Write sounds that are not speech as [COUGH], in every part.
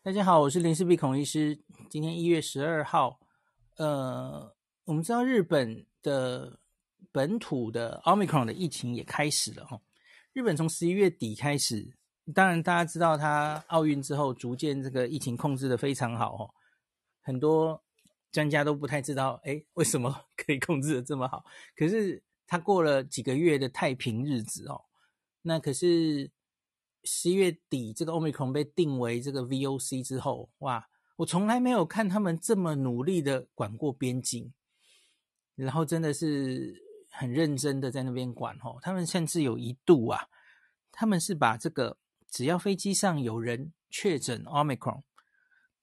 大家好，我是林氏璧孔医师。今天一月十二号，呃，我们知道日本的本土的 Omicron 的疫情也开始了哈。日本从十一月底开始，当然大家知道，它奥运之后逐渐这个疫情控制的非常好哈。很多专家都不太知道，哎，为什么可以控制的这么好？可是它过了几个月的太平日子哦，那可是。十一月底，这个 Omicron 被定为这个 VOC 之后，哇！我从来没有看他们这么努力的管过边境，然后真的是很认真的在那边管哦。他们甚至有一度啊，他们是把这个只要飞机上有人确诊 Omicron，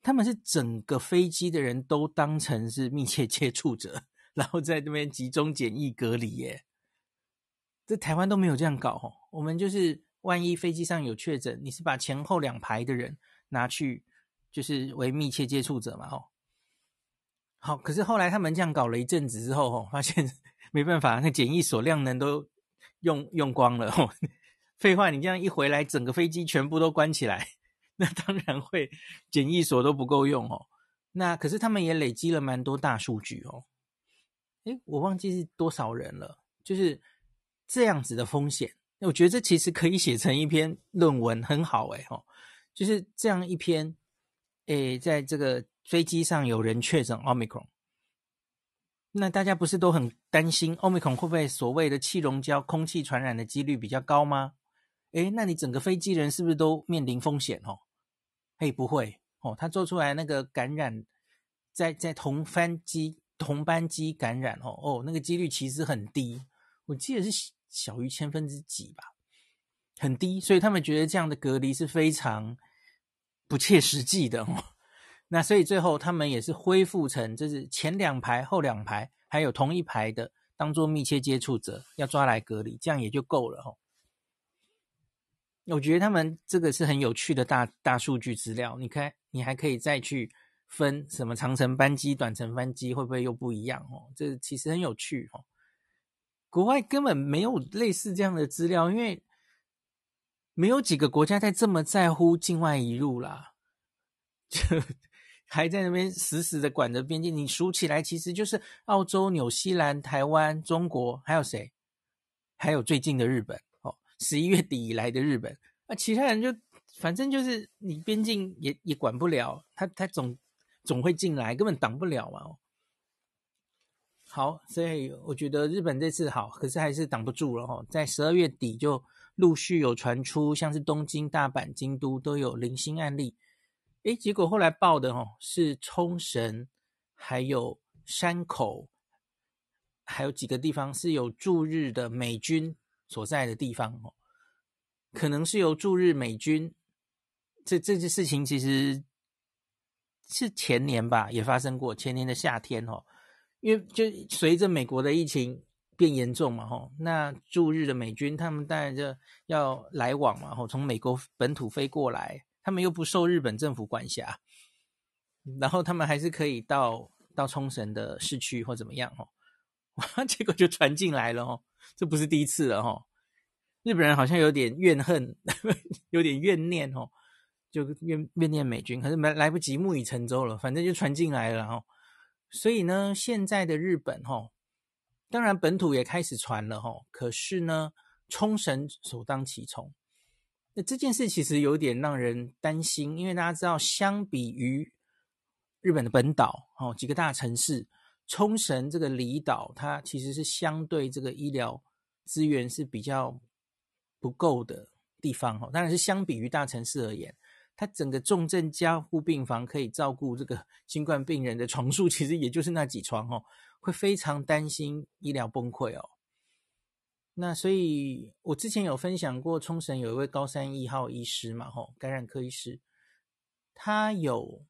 他们是整个飞机的人都当成是密切接触者，然后在那边集中检疫隔离耶。这台湾都没有这样搞哦，我们就是。万一飞机上有确诊，你是把前后两排的人拿去，就是为密切接触者嘛？吼，好，可是后来他们这样搞了一阵子之后，吼，发现 [LAUGHS] 没办法，那检疫所量能都用用光了，吼。[LAUGHS] 废话，你这样一回来，整个飞机全部都关起来，[LAUGHS] 那当然会检疫所都不够用哦。那可是他们也累积了蛮多大数据哦。诶，我忘记是多少人了，就是这样子的风险。我觉得这其实可以写成一篇论文，很好诶吼，就是这样一篇，诶，在这个飞机上有人确诊 Omicron，那大家不是都很担心 Omicron 会不会所谓的气溶胶空气传染的几率比较高吗？诶，那你整个飞机人是不是都面临风险哦？嘿，不会哦，他做出来那个感染，在在同班机同班机感染哦哦，那个几率其实很低，我记得是。小于千分之几吧，很低，所以他们觉得这样的隔离是非常不切实际的哦。[LAUGHS] 那所以最后他们也是恢复成，就是前两排、后两排还有同一排的，当做密切接触者要抓来隔离，这样也就够了哦。我觉得他们这个是很有趣的大大数据资料。你看，你还可以再去分什么长程班机、短程班机会不会又不一样哦？这其实很有趣哦。国外根本没有类似这样的资料，因为没有几个国家在这么在乎境外移入啦，[LAUGHS] 就还在那边死死的管着边境。你数起来，其实就是澳洲、纽西兰、台湾、中国，还有谁？还有最近的日本哦，十一月底以来的日本。那其他人就反正就是你边境也也管不了，他他总总会进来，根本挡不了嘛。哦。好，所以我觉得日本这次好，可是还是挡不住了哈。在十二月底就陆续有传出，像是东京、大阪、京都都有零星案例。诶，结果后来报的哦是冲绳，还有山口，还有几个地方是有驻日的美军所在的地方哦，可能是由驻日美军。这这件事情其实是前年吧，也发生过，前年的夏天哦。因为就随着美国的疫情变严重嘛，吼，那驻日的美军他们当然就要来往嘛，吼，从美国本土飞过来，他们又不受日本政府管辖，然后他们还是可以到到冲绳的市区或怎么样，吼，哇，[LAUGHS] 结果就传进来了，吼，这不是第一次了，吼，日本人好像有点怨恨，[LAUGHS] 有点怨念，吼，就怨怨念美军，可是没来不及，木已成舟了，反正就传进来了，吼。所以呢，现在的日本哈，当然本土也开始传了哈，可是呢，冲绳首当其冲。那这件事其实有点让人担心，因为大家知道，相比于日本的本岛哦，几个大城市，冲绳这个离岛，它其实是相对这个医疗资源是比较不够的地方哈。当然是相比于大城市而言。他整个重症加护病房可以照顾这个 [LAUGHS] 新冠病人的床数，其实也就是那几床哦，会非常担心医疗崩溃哦。那所以我之前有分享过，冲绳有一位高山一号医师嘛，吼，感染科医师，他有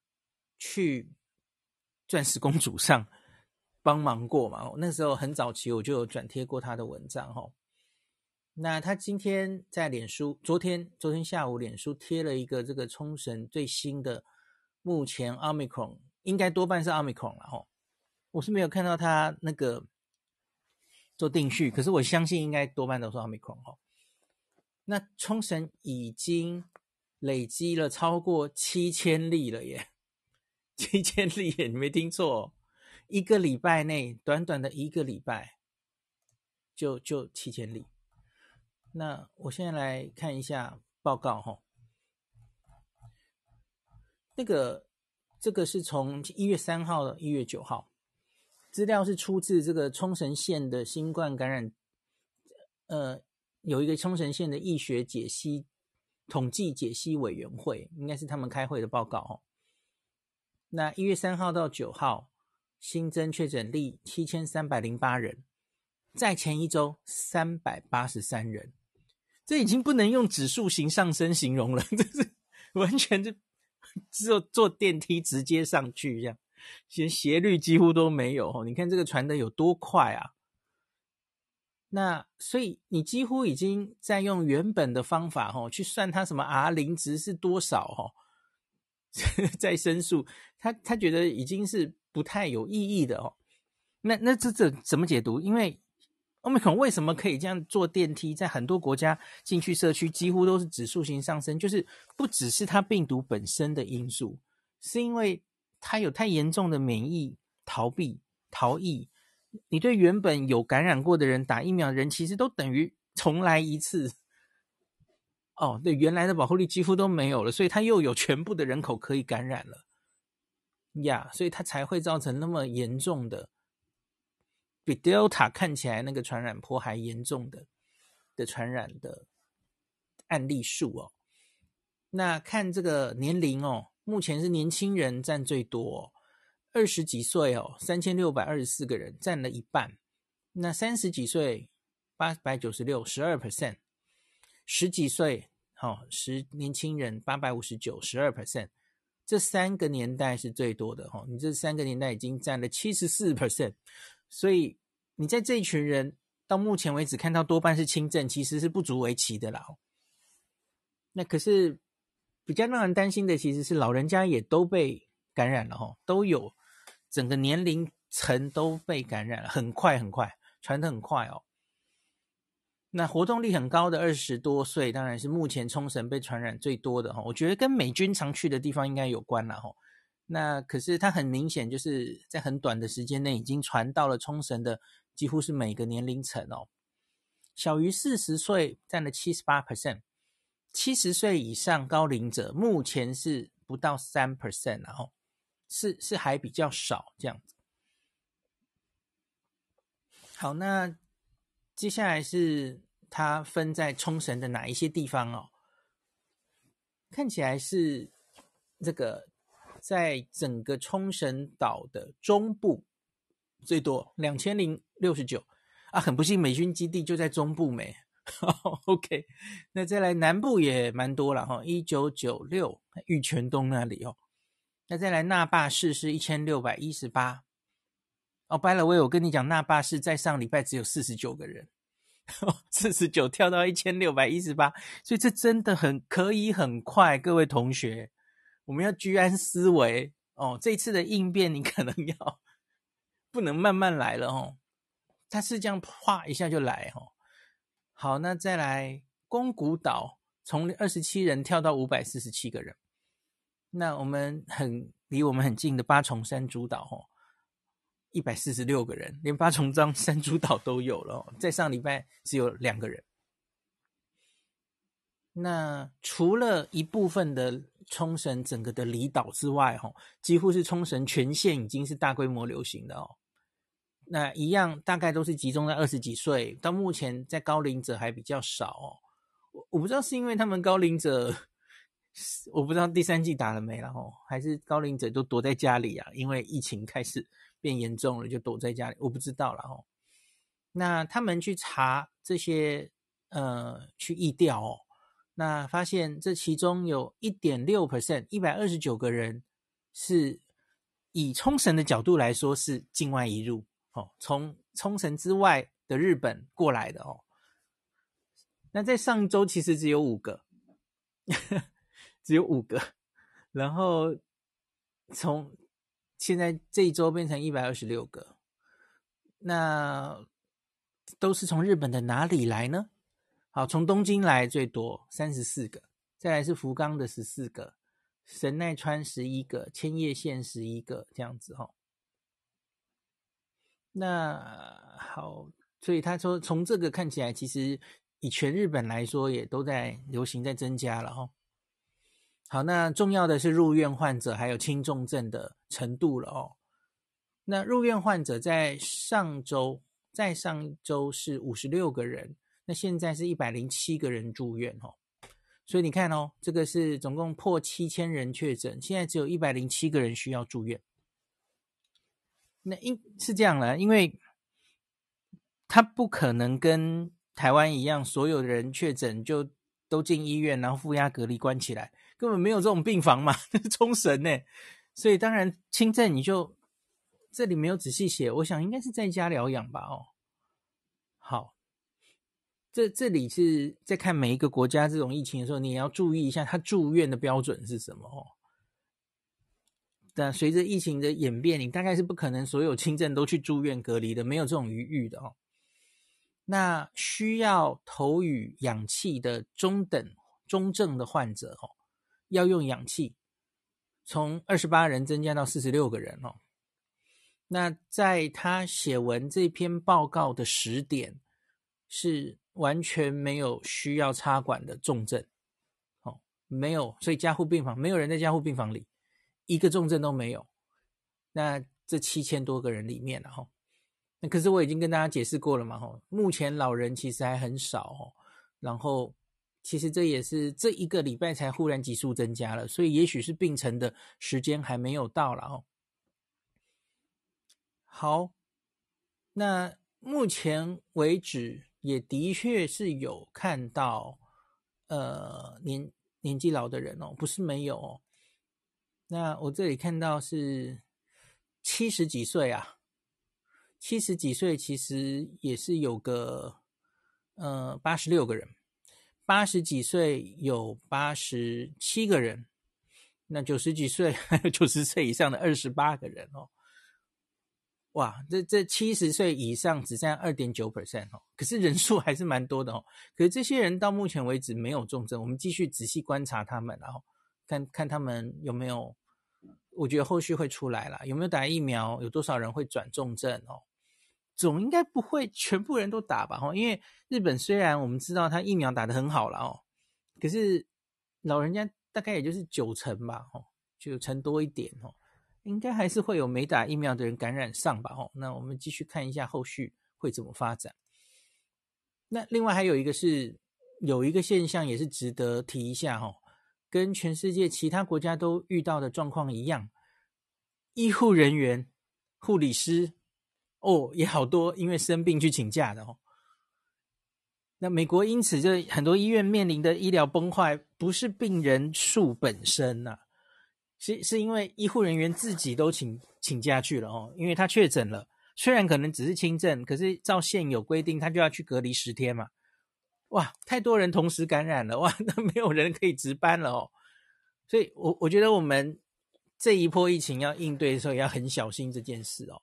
去钻石公主上帮忙过嘛，那时候很早期我就有转贴过他的文章，吼。那他今天在脸书，昨天昨天下午脸书贴了一个这个冲绳最新的，目前 Omicron 应该多半是 Omicron 了哈，我是没有看到他那个做定序，可是我相信应该多半都是 Omicron 哈。那冲绳已经累积了超过七千例了耶，七千例耶，你没听错，一个礼拜内，短短的一个礼拜，就就七千例。那我现在来看一下报告哈，那个这个是从一月三号到一月九号，资料是出自这个冲绳县的新冠感染，呃，有一个冲绳县的医学解析。统计解析委员会应该是他们开会的报告哦。那一月三号到九号新增确诊例七千三百零八人，在前一周三百八十三人，这已经不能用指数型上升形容了，[LAUGHS] 这是完全就 [LAUGHS] 只有坐电梯直接上去这样，连斜率几乎都没有哦。你看这个传的有多快啊！那所以你几乎已经在用原本的方法吼去算它什么 R 零值是多少吼，[LAUGHS] 再申诉，他他觉得已经是不太有意义的哦。那那这这怎么解读？因为 Omicron 为什么可以这样坐电梯，在很多国家进去社区几乎都是指数型上升，就是不只是它病毒本身的因素，是因为它有太严重的免疫逃避逃逸。你对原本有感染过的人打疫苗的人，其实都等于重来一次。哦，对，原来的保护力几乎都没有了，所以它又有全部的人口可以感染了呀，所以它才会造成那么严重的，比 Delta 看起来那个传染波还严重的的传染的案例数哦。那看这个年龄哦，目前是年轻人占最多。二十几岁哦，三千六百二十四个人占了一半。那三十几岁，八百九十六，十二 percent。十几岁，好、十年轻人八百五十九，十二 percent。这三个年代是最多的、哦，你这三个年代已经占了七十四 percent。所以你在这一群人到目前为止看到多半是轻症，其实是不足为奇的啦。那可是比较让人担心的，其实是老人家也都被感染了哈、都有。整个年龄层都被感染了，很快很快，传得很快哦。那活动力很高的二十多岁，当然是目前冲绳被传染最多的哈。我觉得跟美军常去的地方应该有关了哈。那可是它很明显就是在很短的时间内已经传到了冲绳的几乎是每个年龄层哦。小于四十岁占了七十八 percent，七十岁以上高龄者目前是不到三 percent 然后。是是还比较少这样子。好，那接下来是它分在冲绳的哪一些地方哦？看起来是这个在整个冲绳岛的中部最多两千零六十九啊，很不幸美军基地就在中部没。[LAUGHS] OK，那再来南部也蛮多了哈，一九九六玉泉东那里哦。那再来，那霸市是一千六百一十八。哦，by the way，我跟你讲，那霸市在上礼拜只有四十九个人，四十九跳到一千六百一十八，所以这真的很可以很快。各位同学，我们要居安思危哦。这次的应变，你 [LAUGHS] 可能要不能慢慢来了哦。它是这样，啪一下就来哦。好，那再来，宫古岛从二十七人跳到五百四十七个人。那我们很离我们很近的八重山诸岛哦，一百四十六个人，连八重山山诸岛都有了哦。在上礼拜只有两个人。那除了一部分的冲绳整个的离岛之外，哈，几乎是冲绳全县已经是大规模流行的哦。那一样大概都是集中在二十几岁，到目前在高龄者还比较少哦。我我不知道是因为他们高龄者。我不知道第三季打了没了吼，还是高龄者都躲在家里啊？因为疫情开始变严重了，就躲在家里。我不知道了吼。那他们去查这些呃，去疫调哦，那发现这其中有一点六 percent，一百二十九个人是以冲绳的角度来说是境外移入哦，从冲绳之外的日本过来的哦。那在上周其实只有五个。[LAUGHS] 只有五个，然后从现在这一周变成一百二十六个，那都是从日本的哪里来呢？好，从东京来最多三十四个，再来是福冈的十四个，神奈川十一个，千叶县十一个，这样子哈。那好，所以他说从这个看起来，其实以全日本来说，也都在流行在增加了哈。好，那重要的是入院患者还有轻重症的程度了哦。那入院患者在上周，在上周是五十六个人，那现在是一百零七个人住院哦。所以你看哦，这个是总共破七千人确诊，现在只有一百零七个人需要住院。那因是这样了，因为他不可能跟台湾一样，所有人确诊就都进医院，然后负压隔离关起来。根本没有这种病房嘛，[LAUGHS] 冲绳呢，所以当然轻症你就这里没有仔细写，我想应该是在家疗养吧。哦，好，这这里是在看每一个国家这种疫情的时候，你也要注意一下他住院的标准是什么哦。但随着疫情的演变，你大概是不可能所有轻症都去住院隔离的，没有这种余裕的哦。那需要投与氧气的中等、中症的患者哦。要用氧气，从二十八人增加到四十六个人哦。那在他写文这篇报告的时点，是完全没有需要插管的重症，哦，没有，所以加护病房没有人在加护病房里，一个重症都没有。那这七千多个人里面，然后，那可是我已经跟大家解释过了嘛，吼，目前老人其实还很少哦，然后。其实这也是这一个礼拜才忽然急速增加了，所以也许是病程的时间还没有到了哦。好，那目前为止也的确是有看到，呃，年年纪老的人哦，不是没有哦。那我这里看到是七十几岁啊，七十几岁其实也是有个呃八十六个人。八十几岁有八十七个人，那九十几岁还有九十岁以上的二十八个人哦，哇，这这七十岁以上只占二点九 percent 哦，可是人数还是蛮多的哦。可是这些人到目前为止没有重症，我们继续仔细观察他们，然后看看他们有没有，我觉得后续会出来了，有没有打疫苗，有多少人会转重症哦。总应该不会全部人都打吧？因为日本虽然我们知道他疫苗打得很好了哦，可是老人家大概也就是九成吧，哦，九成多一点哦，应该还是会有没打疫苗的人感染上吧？哦，那我们继续看一下后续会怎么发展。那另外还有一个是有一个现象也是值得提一下哦，跟全世界其他国家都遇到的状况一样，医护人员、护理师。哦，也好多因为生病去请假的哦。那美国因此这很多医院面临的医疗崩坏，不是病人数本身呐、是是因为医护人员自己都请请假去了哦，因为他确诊了，虽然可能只是轻症，可是照现有规定，他就要去隔离十天嘛。哇，太多人同时感染了，哇，[LAUGHS] 那没有人可以值班了哦。所以我我觉得我们这一波疫情要应对的时候，也要很小心这件事哦。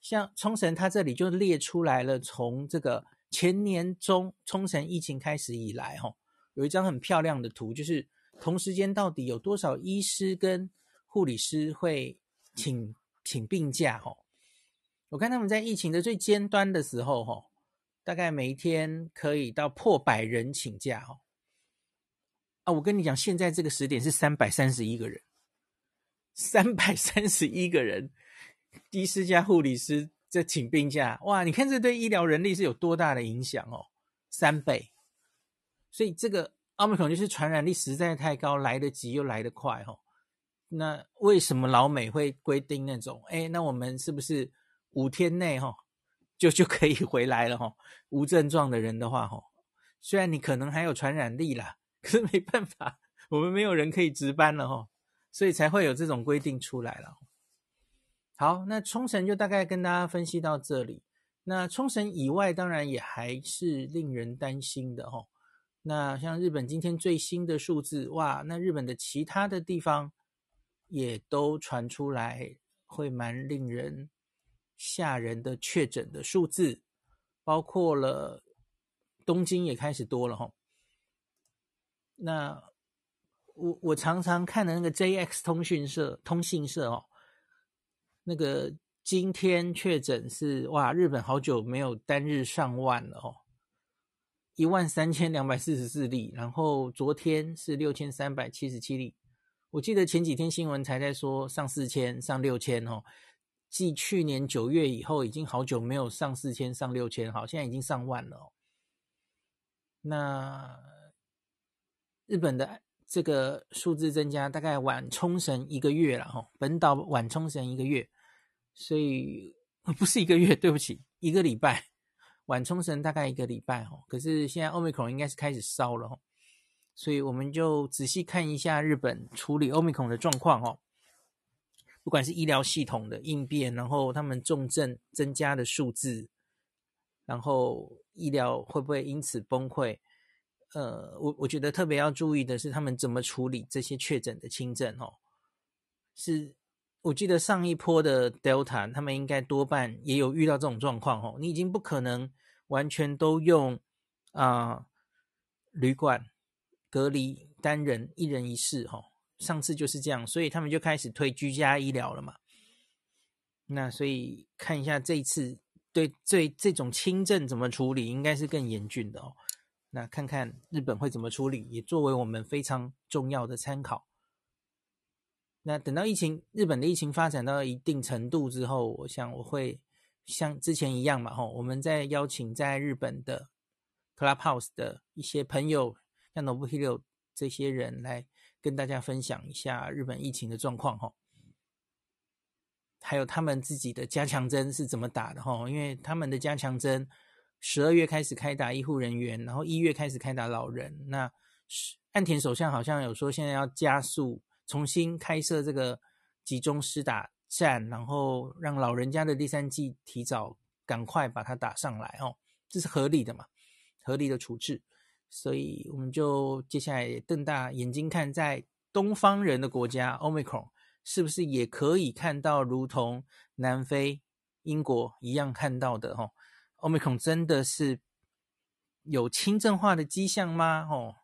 像冲绳，它这里就列出来了，从这个前年中冲绳疫情开始以来，哈，有一张很漂亮的图，就是同时间到底有多少医师跟护理师会请请病假，哦。我看他们在疫情的最尖端的时候，哈，大概每一天可以到破百人请假，哦。啊，我跟你讲，现在这个时点是三百三十一个人，三百三十一个人。医师加护理师这请病假，哇！你看这对医疗人力是有多大的影响哦，三倍。所以这个奥密克戎就是传染力实在太高，来得急又来得快哦。那为什么老美会规定那种？哎，那我们是不是五天内哈就就可以回来了哈？无症状的人的话哈，虽然你可能还有传染力啦，可是没办法，我们没有人可以值班了哈，所以才会有这种规定出来了。好，那冲绳就大概跟大家分析到这里。那冲绳以外，当然也还是令人担心的哦。那像日本今天最新的数字，哇，那日本的其他的地方也都传出来，会蛮令人吓人的确诊的数字，包括了东京也开始多了哈。那我我常常看的那个 JX 通讯社、通信社哦，那个今天确诊是哇，日本好久没有单日上万了哦，一万三千两百四十四例，然后昨天是六千三百七十七例。我记得前几天新闻才在说上四千、上六千哦，继去年九月以后，已经好久没有上四千、上六千，好，现在已经上万了哦。那日本的这个数字增加，大概晚冲绳一个月了哈，本岛晚冲绳一个月，所以不是一个月，对不起，一个礼拜晚冲绳大概一个礼拜哦。可是现在 Omicron 应该是开始烧了哦，所以我们就仔细看一下日本处理 Omicron 的状况哦，不管是医疗系统的应变，然后他们重症增加的数字。然后医疗会不会因此崩溃？呃，我我觉得特别要注意的是，他们怎么处理这些确诊的轻症哦。是，我记得上一波的 Delta，他们应该多半也有遇到这种状况哦。你已经不可能完全都用啊、旅馆隔离单人一人一室哦。上次就是这样，所以他们就开始推居家医疗了嘛。那所以看一下这一次。对，这这种轻症怎么处理，应该是更严峻的哦。那看看日本会怎么处理，也作为我们非常重要的参考。那等到疫情，日本的疫情发展到一定程度之后，我想我会像之前一样嘛，吼，我们再邀请在日本的 Clubhouse 的一些朋友，像 Nobuhiro 这些人来跟大家分享一下日本疫情的状况，吼。还有他们自己的加强针是怎么打的哈？因为他们的加强针十二月开始开打医护人员，然后一月开始开打老人。那岸田首相好像有说现在要加速重新开设这个集中施打站，然后让老人家的第三剂提早赶快把它打上来哦，这是合理的嘛？合理的处置。所以我们就接下来瞪大眼睛看，在东方人的国家，Omicron。是不是也可以看到，如同南非、英国一样看到的？哦，Omicron 真的是有轻症化的迹象吗？哦，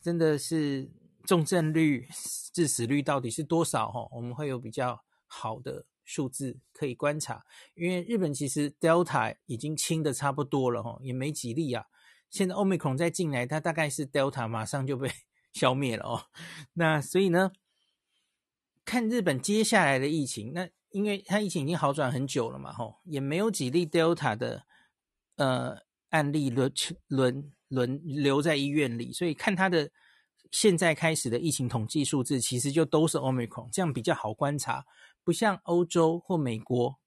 真的是重症率、致死率到底是多少？哦，我们会有比较好的数字可以观察。因为日本其实 Delta 已经清的差不多了，哦，也没几例啊。现在 Omicron 再进来，它大概是 Delta 马上就被消灭了哦。[LAUGHS] 那所以呢？看日本接下来的疫情，那因为它疫情已经好转很久了嘛，吼，也没有几例 Delta 的呃案例轮轮轮留在医院里，所以看它的现在开始的疫情统计数字，其实就都是 Omicron，这样比较好观察。不像欧洲或美国，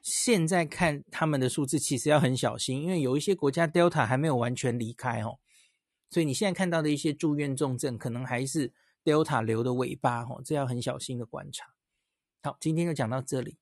现在看他们的数字，其实要很小心，因为有一些国家 Delta 还没有完全离开哦，所以你现在看到的一些住院重症，可能还是。Delta 留的尾巴，哦，这要很小心的观察。好，今天就讲到这里。